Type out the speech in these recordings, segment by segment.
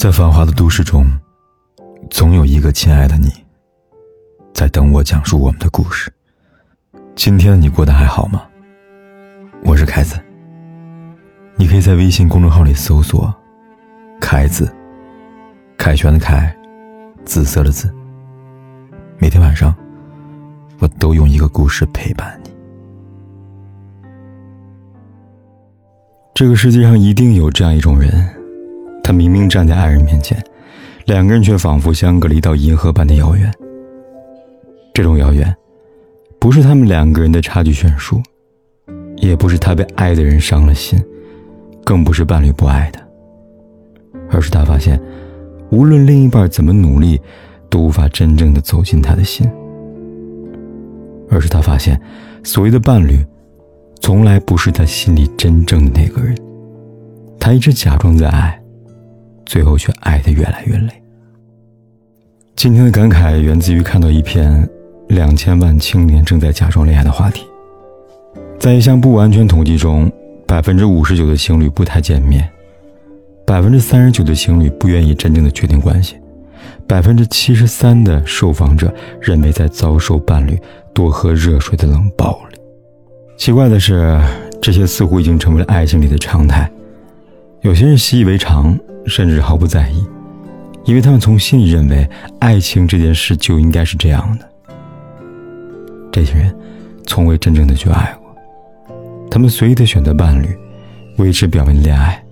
在繁华的都市中，总有一个亲爱的你，在等我讲述我们的故事。今天的你过得还好吗？我是凯子。你可以在微信公众号里搜索“凯子”，凯旋的凯，紫色的紫。每天晚上，我都用一个故事陪伴你。这个世界上一定有这样一种人。他明明站在爱人面前，两个人却仿佛相隔了一道银河般的遥远。这种遥远，不是他们两个人的差距悬殊，也不是他被爱的人伤了心，更不是伴侣不爱他，而是他发现，无论另一半怎么努力，都无法真正的走进他的心。而是他发现，所谓的伴侣，从来不是他心里真正的那个人，他一直假装在爱。最后却爱得越来越累。今天的感慨源自于看到一篇两千万青年正在假装恋爱的话题。在一项不完全统计中，百分之五十九的情侣不太见面，百分之三十九的情侣不愿意真正的确定关系，百分之七十三的受访者认为在遭受伴侣多喝热水的冷暴力。奇怪的是，这些似乎已经成为了爱情里的常态。有些人习以为常。甚至毫不在意，因为他们从心里认为爱情这件事就应该是这样的。这些人从未真正的去爱过，他们随意的选择伴侣，维持表面的恋爱，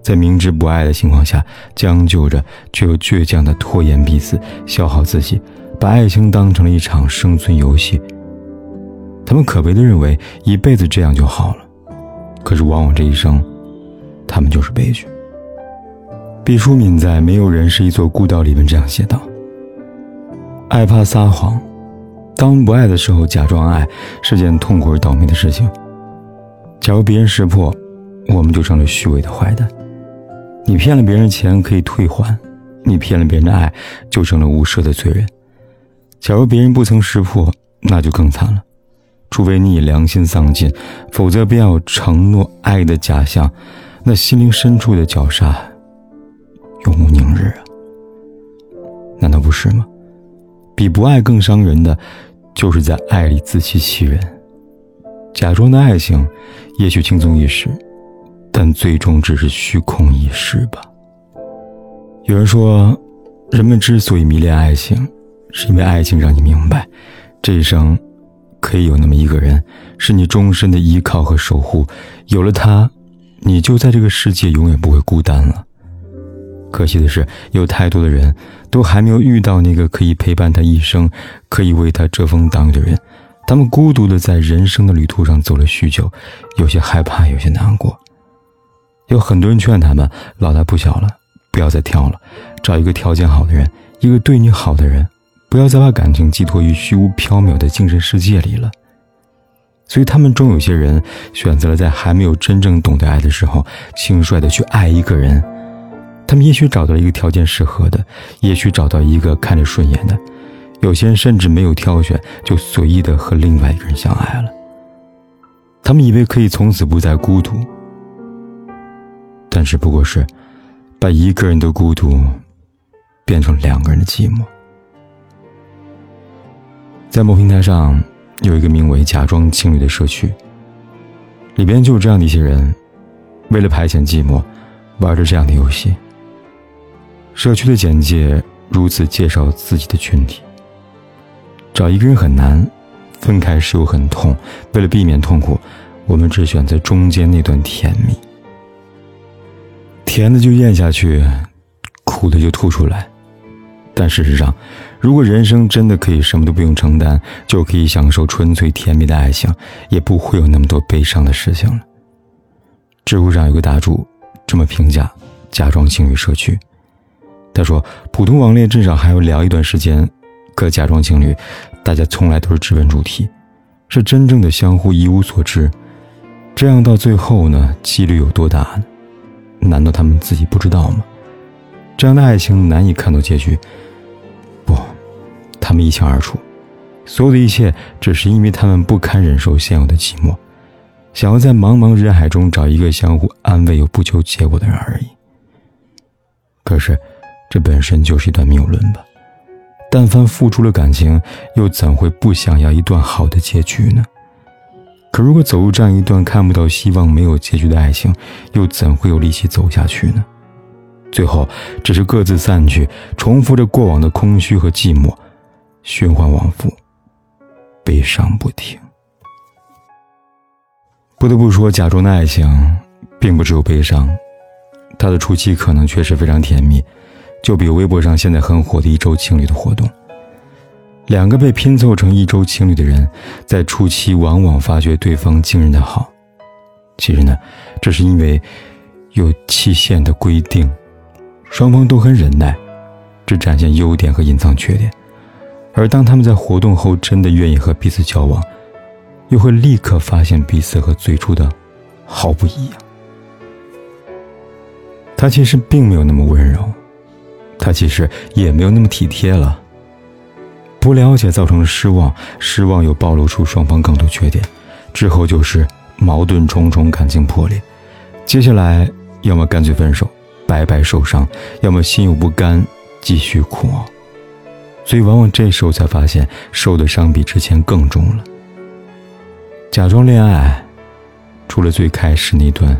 在明知不爱的情况下将就着，却又倔强的拖延彼此，消耗自己，把爱情当成了一场生存游戏。他们可悲的认为一辈子这样就好了，可是往往这一生，他们就是悲剧。毕淑敏在《没有人是一座孤岛》里面这样写道：“爱怕撒谎，当不爱的时候假装爱是件痛苦而倒霉的事情。假如别人识破，我们就成了虚伪的坏蛋。你骗了别人钱可以退还，你骗了别人的爱就成了无赦的罪人。假如别人不曾识破，那就更惨了。除非你良心丧尽，否则便要承诺爱的假象，那心灵深处的绞杀。”永无宁日啊！难道不是吗？比不爱更伤人的，就是在爱里自欺欺人，假装的爱情，也许轻松一时，但最终只是虚空一世吧。有人说，人们之所以迷恋爱情，是因为爱情让你明白，这一生可以有那么一个人，是你终身的依靠和守护。有了他，你就在这个世界永远不会孤单了。可惜的是，有太多的人都还没有遇到那个可以陪伴他一生、可以为他遮风挡雨的人。他们孤独的在人生的旅途上走了许久，有些害怕，有些难过。有很多人劝他们：老大不小了，不要再挑了，找一个条件好的人，一个对你好的人，不要再把感情寄托于虚无缥缈的精神世界里了。所以，他们中有些人选择了在还没有真正懂得爱的时候，轻率的去爱一个人。他们也许找到了一个条件适合的，也许找到一个看着顺眼的，有些人甚至没有挑选，就随意的和另外一个人相爱了。他们以为可以从此不再孤独，但是不过是把一个人的孤独变成两个人的寂寞。在某平台上有一个名为“假装情侣”的社区，里边就是这样的一些人，为了排遣寂寞，玩着这样的游戏。社区的简介如此介绍自己的群体：找一个人很难，分开时又很痛。为了避免痛苦，我们只选择中间那段甜蜜。甜的就咽下去，苦的就吐出来。但事实上，如果人生真的可以什么都不用承担，就可以享受纯粹甜蜜的爱情，也不会有那么多悲伤的事情了。知乎上有个答主这么评价：假装情侣社区。他说：“普通网恋至少还要聊一段时间，可假装情侣，大家从来都是直奔主题，是真正的相互一无所知。这样到最后呢，几率有多大呢？难道他们自己不知道吗？这样的爱情难以看到结局。他们一清二楚，所有的一切只是因为他们不堪忍受现有的寂寞，想要在茫茫人海中找一个相互安慰又不求结果的人而已。可是。”这本身就是一段谬论吧。但凡付出了感情，又怎会不想要一段好的结局呢？可如果走入这样一段看不到希望、没有结局的爱情，又怎会有力气走下去呢？最后只是各自散去，重复着过往的空虚和寂寞，循环往复，悲伤不停。不得不说，假装的爱情并不只有悲伤，它的初期可能确实非常甜蜜。就比微博上现在很火的一周情侣的活动，两个被拼凑成一周情侣的人，在初期往往发觉对方惊人的好。其实呢，这是因为有期限的规定，双方都很忍耐，只展现优点和隐藏缺点。而当他们在活动后真的愿意和彼此交往，又会立刻发现彼此和最初的毫不一样。他其实并没有那么温柔。他其实也没有那么体贴了。不了解造成了失望，失望又暴露出双方更多缺点，之后就是矛盾重重，感情破裂。接下来要么干脆分手，白白受伤；要么心有不甘，继续苦熬。所以往往这时候才发现，受的伤比之前更重了。假装恋爱，除了最开始那段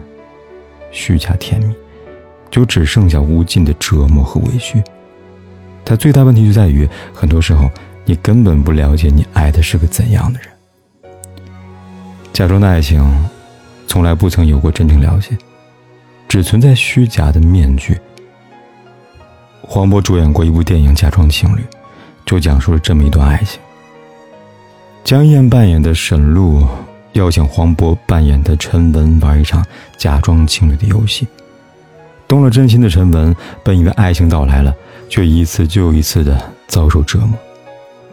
虚假甜蜜。就只剩下无尽的折磨和委屈。它最大问题就在于，很多时候你根本不了解你爱的是个怎样的人。假装的爱情，从来不曾有过真正了解，只存在虚假的面具。黄渤主演过一部电影《假装情侣》，就讲述了这么一段爱情。江燕扮演的沈璐邀请黄渤扮演的陈文玩一场假装情侣的游戏。动了真心的陈文，本以为爱情到来了，却一次又一次的遭受折磨。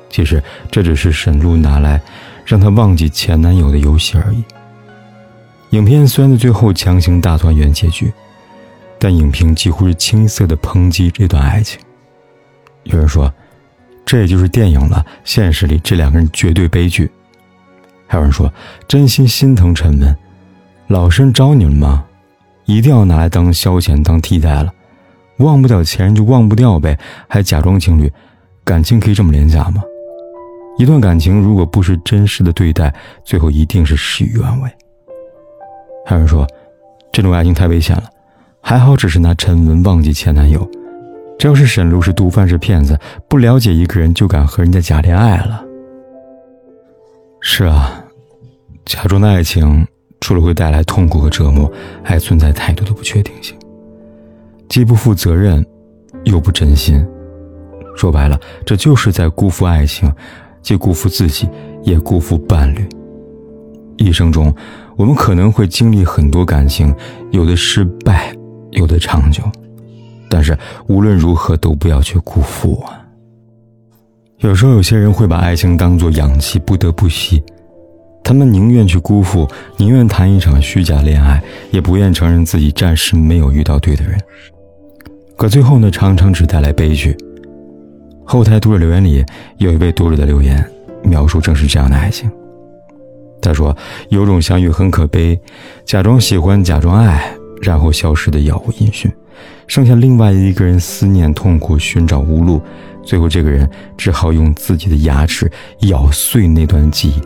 其实这只是沈璐拿来让他忘记前男友的游戏而已。影片虽然在最后强行大团圆结局，但影评几乎是青涩的抨击这段爱情。有人说，这也就是电影了，现实里这两个人绝对悲剧。还有人说，真心心疼陈文，老实人招你了吗？一定要拿来当消遣、当替代了，忘不掉前任就忘不掉呗，还假装情侣，感情可以这么廉价吗？一段感情如果不是真实的对待，最后一定是事与愿违。还有人说，这种爱情太危险了，还好只是拿陈文忘记前男友，这要是沈璐是毒贩是骗子，不了解一个人就敢和人家假恋爱了。是啊，假装的爱情。除了会带来痛苦和折磨，还存在太多的不确定性，既不负责任，又不真心。说白了，这就是在辜负爱情，既辜负自己，也辜负伴侣。一生中，我们可能会经历很多感情，有的失败，有的长久，但是无论如何都不要去辜负啊。有时候，有些人会把爱情当作氧气，不得不吸。他们宁愿去辜负，宁愿谈一场虚假恋爱，也不愿承认自己暂时没有遇到对的人。可最后呢，常常只带来悲剧。后台读者留言里有一位读者的留言，描述正是这样的爱情。他说：“有种相遇很可悲，假装喜欢，假装爱，然后消失的杳无音讯，剩下另外一个人思念痛苦，寻找无路，最后这个人只好用自己的牙齿咬碎那段记忆。”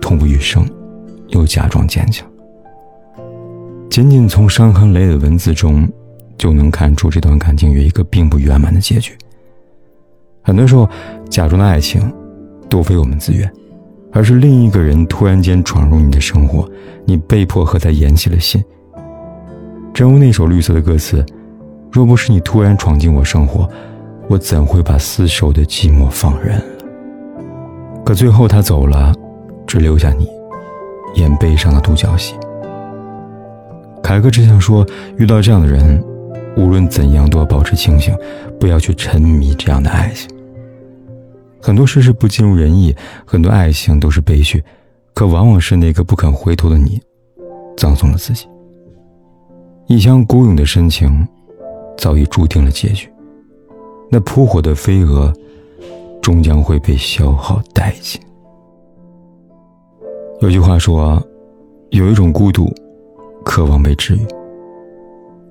痛不欲生，又假装坚强。仅仅从伤痕累累的文字中，就能看出这段感情有一个并不圆满的结局。很多时候，假装的爱情，多非我们自愿，而是另一个人突然间闯入你的生活，你被迫和他演起了戏。正如那首《绿色》的歌词：“若不是你突然闯进我生活，我怎会把厮守的寂寞放任？”可最后他走了。只留下你，演悲伤的独角戏。凯哥只想说，遇到这样的人，无论怎样都要保持清醒，不要去沉迷这样的爱情。很多事是不尽如人意，很多爱情都是悲剧，可往往是那个不肯回头的你，葬送了自己。一腔孤勇的深情，早已注定了结局。那扑火的飞蛾，终将会被消耗殆尽。有句话说，有一种孤独，渴望被治愈。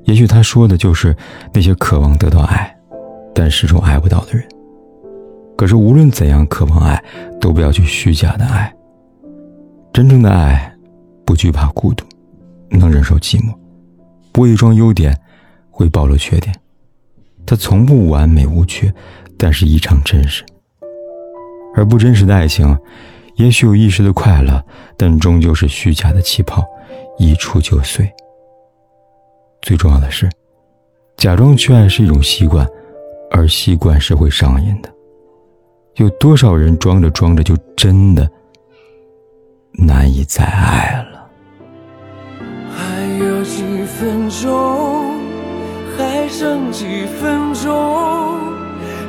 也许他说的就是那些渴望得到爱，但始终爱不到的人。可是无论怎样渴望爱，都不要去虚假的爱。真正的爱，不惧怕孤独，能忍受寂寞，不伪装优点，会暴露缺点。它从不完美无缺，但是异常真实。而不真实的爱情，也许有一时的快乐，但终究是虚假的气泡，一触就碎。最重要的是，假装去爱是一种习惯，而习惯是会上瘾的。有多少人装着装着就真的难以再爱了？还有几分钟，剩几分钟，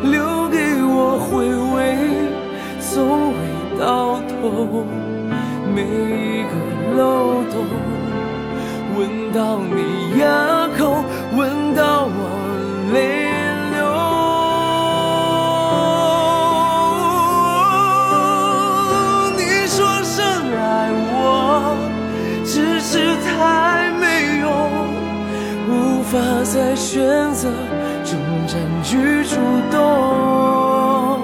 留给我回味，从未到头。每一个漏洞，闻到你选择，中占据主动。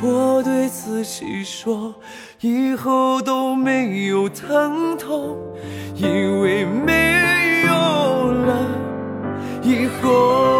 我对自己说，以后都没有疼痛，因为没有了以后。